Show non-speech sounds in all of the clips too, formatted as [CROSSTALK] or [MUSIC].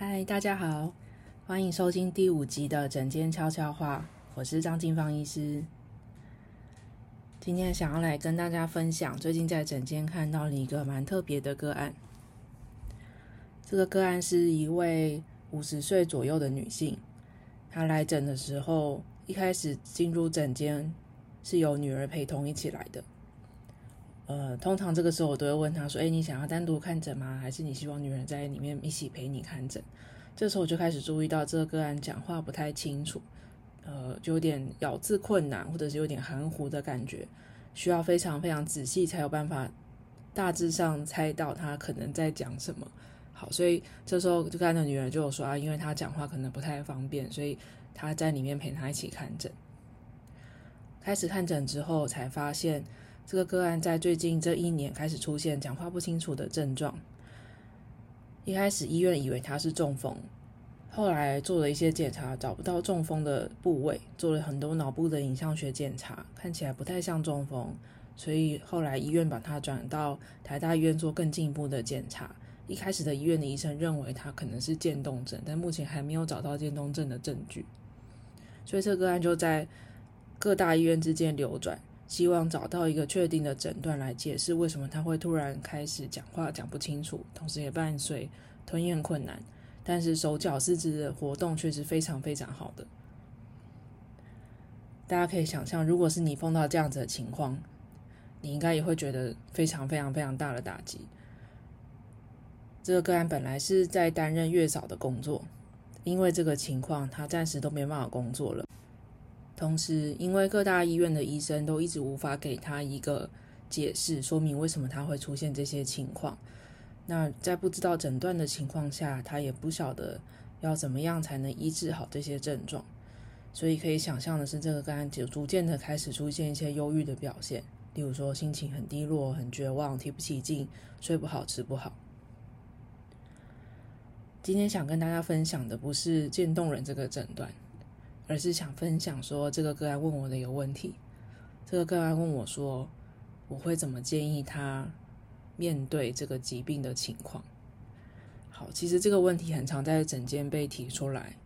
嗨，大家好，欢迎收听第五集的诊间悄悄话，我是张静芳医师。今天想要来跟大家分享，最近在诊间看到了一个蛮特别的个案。这个个案是一位五十岁左右的女性，她来诊的时候，一开始进入诊间是由女儿陪同一起来的。呃，通常这个时候我都会问他说：“哎，你想要单独看诊吗？还是你希望女人在里面一起陪你看诊？”这时候我就开始注意到这个个案讲话不太清楚，呃，就有点咬字困难，或者是有点含糊的感觉，需要非常非常仔细才有办法大致上猜到他可能在讲什么。好，所以这时候这个案的女人就有说啊，因为他讲话可能不太方便，所以他在里面陪他一起看诊。开始看诊之后才发现。这个个案在最近这一年开始出现讲话不清楚的症状。一开始医院以为他是中风，后来做了一些检查，找不到中风的部位，做了很多脑部的影像学检查，看起来不太像中风，所以后来医院把他转到台大医院做更进一步的检查。一开始的医院的医生认为他可能是渐冻症，但目前还没有找到渐冻症的证据，所以这个案就在各大医院之间流转。希望找到一个确定的诊断来解释为什么他会突然开始讲话讲不清楚，同时也伴随吞咽困难，但是手脚四肢的活动却是非常非常好的。大家可以想象，如果是你碰到这样子的情况，你应该也会觉得非常非常非常大的打击。这个个案本来是在担任月嫂的工作，因为这个情况，他暂时都没办法工作了。同时，因为各大医院的医生都一直无法给他一个解释，说明为什么他会出现这些情况。那在不知道诊断的情况下，他也不晓得要怎么样才能医治好这些症状。所以可以想象的是，这个个案就逐渐的开始出现一些忧郁的表现，例如说心情很低落、很绝望、提不起劲、睡不好、吃不好。今天想跟大家分享的不是渐冻人这个诊断。而是想分享说，这个个案问我的一个问题。这个个案问我说，我会怎么建议他面对这个疾病的情况？好，其实这个问题很常在诊间被提出来。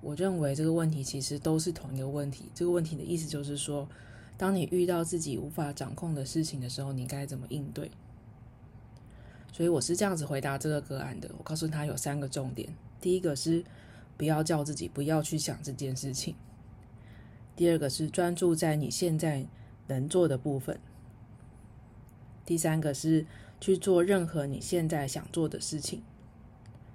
我认为这个问题其实都是同一个问题。这个问题的意思就是说，当你遇到自己无法掌控的事情的时候，你该怎么应对？所以我是这样子回答这个个案的。我告诉他有三个重点。第一个是。不要叫自己不要去想这件事情。第二个是专注在你现在能做的部分。第三个是去做任何你现在想做的事情。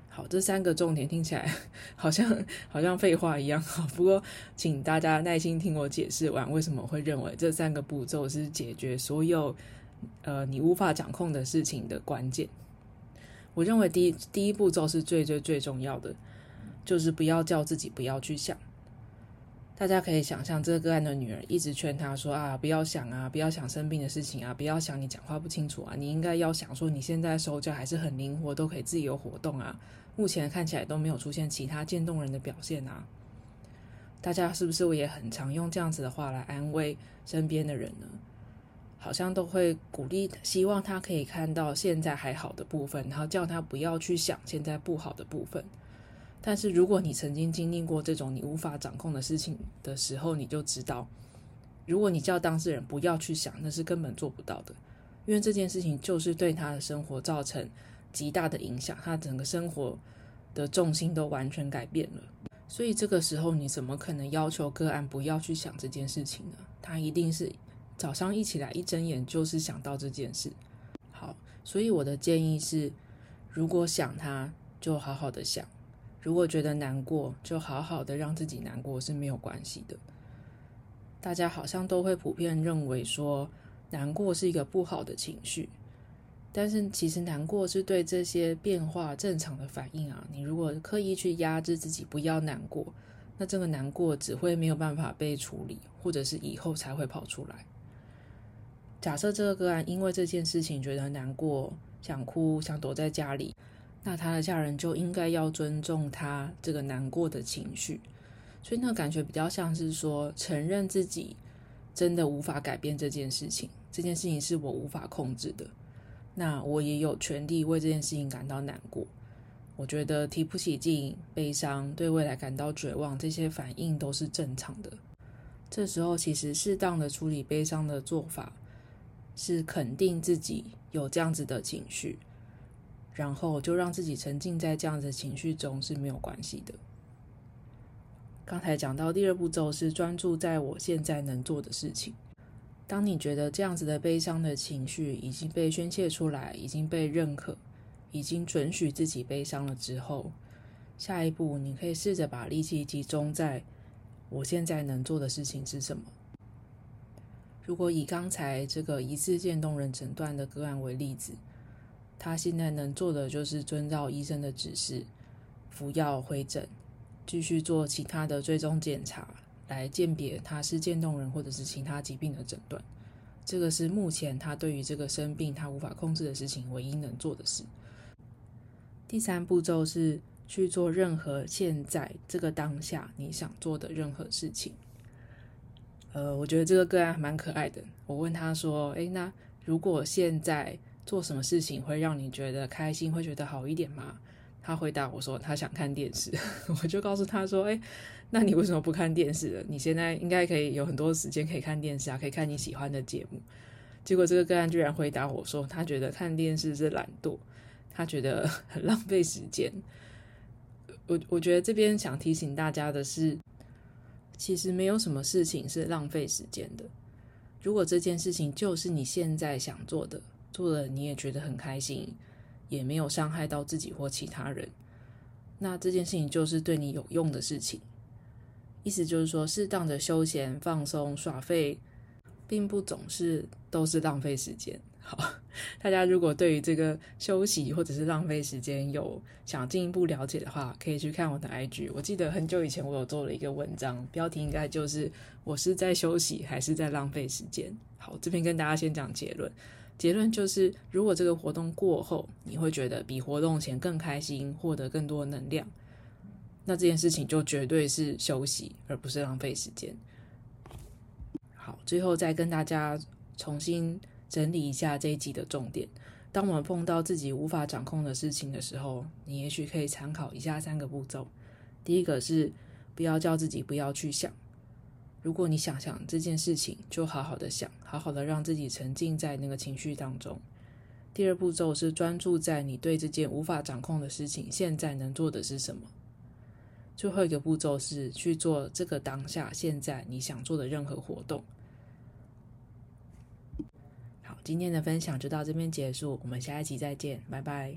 好，这三个重点听起来 [LAUGHS] 好像好像废话一样。好，不过请大家耐心听我解释完为什么会认为这三个步骤是解决所有呃你无法掌控的事情的关键。我认为第一第一步骤是最最最重要的。就是不要叫自己不要去想。大家可以想象，这个个案的女儿一直劝他说：“啊，不要想啊，不要想生病的事情啊，不要想你讲话不清楚啊，你应该要想说你现在手脚还是很灵活，都可以自由活动啊。目前看起来都没有出现其他渐冻人的表现啊。”大家是不是也很常用这样子的话来安慰身边的人呢？好像都会鼓励，希望他可以看到现在还好的部分，然后叫他不要去想现在不好的部分。但是，如果你曾经经历过这种你无法掌控的事情的时候，你就知道，如果你叫当事人不要去想，那是根本做不到的，因为这件事情就是对他的生活造成极大的影响，他整个生活的重心都完全改变了。所以这个时候，你怎么可能要求个案不要去想这件事情呢？他一定是早上一起来一睁眼就是想到这件事。好，所以我的建议是，如果想他，就好好的想。如果觉得难过，就好好的让自己难过是没有关系的。大家好像都会普遍认为说，难过是一个不好的情绪，但是其实难过是对这些变化正常的反应啊。你如果刻意去压制自己不要难过，那这个难过只会没有办法被处理，或者是以后才会跑出来。假设这个个案因为这件事情觉得难过，想哭，想躲在家里。那他的家人就应该要尊重他这个难过的情绪，所以那感觉比较像是说，承认自己真的无法改变这件事情，这件事情是我无法控制的。那我也有权利为这件事情感到难过。我觉得提不起劲、悲伤、对未来感到绝望，这些反应都是正常的。这时候，其实适当的处理悲伤的做法是肯定自己有这样子的情绪，然后就让自己沉浸在这样子的情绪中是没有关系的。刚才讲到第二步骤是专注在我现在能做的事情。当你觉得这样子的悲伤的情绪已经被宣泄出来，已经被认可，已经准许自己悲伤了之后，下一步你可以试着把力气集中在我现在能做的事情是什么。如果以刚才这个疑似渐冻人诊断的个案为例子，他现在能做的就是遵照医生的指示，服药回诊，继续做其他的追踪检查，来鉴别他是渐冻人或者是其他疾病的诊断。这个是目前他对于这个生病他无法控制的事情唯一能做的事。第三步骤是去做任何现在这个当下你想做的任何事情。呃，我觉得这个个案还蛮可爱的。我问他说：“诶，那如果现在做什么事情会让你觉得开心，会觉得好一点吗？”他回答我说：“他想看电视。[LAUGHS] ”我就告诉他说：“诶，那你为什么不看电视了？你现在应该可以有很多时间可以看电视啊，可以看你喜欢的节目。”结果这个个案居然回答我说：“他觉得看电视是懒惰。”他觉得很浪费时间。我我觉得这边想提醒大家的是，其实没有什么事情是浪费时间的。如果这件事情就是你现在想做的，做了你也觉得很开心，也没有伤害到自己或其他人，那这件事情就是对你有用的事情。意思就是说，适当的休闲、放松、耍废，并不总是都是浪费时间。好，[LAUGHS] 大家如果对于这个休息或者是浪费时间有想进一步了解的话，可以去看我的 IG。我记得很久以前我有做了一个文章，标题应该就是“我是在休息还是在浪费时间”。好，这边跟大家先讲结论，结论就是如果这个活动过后你会觉得比活动前更开心，获得更多能量，那这件事情就绝对是休息，而不是浪费时间。好，最后再跟大家重新。整理一下这一集的重点。当我们碰到自己无法掌控的事情的时候，你也许可以参考以下三个步骤。第一个是不要叫自己不要去想。如果你想想这件事情，就好好的想，好好的让自己沉浸在那个情绪当中。第二步骤是专注在你对这件无法掌控的事情现在能做的是什么。最后一个步骤是去做这个当下现在你想做的任何活动。好今天的分享就到这边结束，我们下一期再见，拜拜。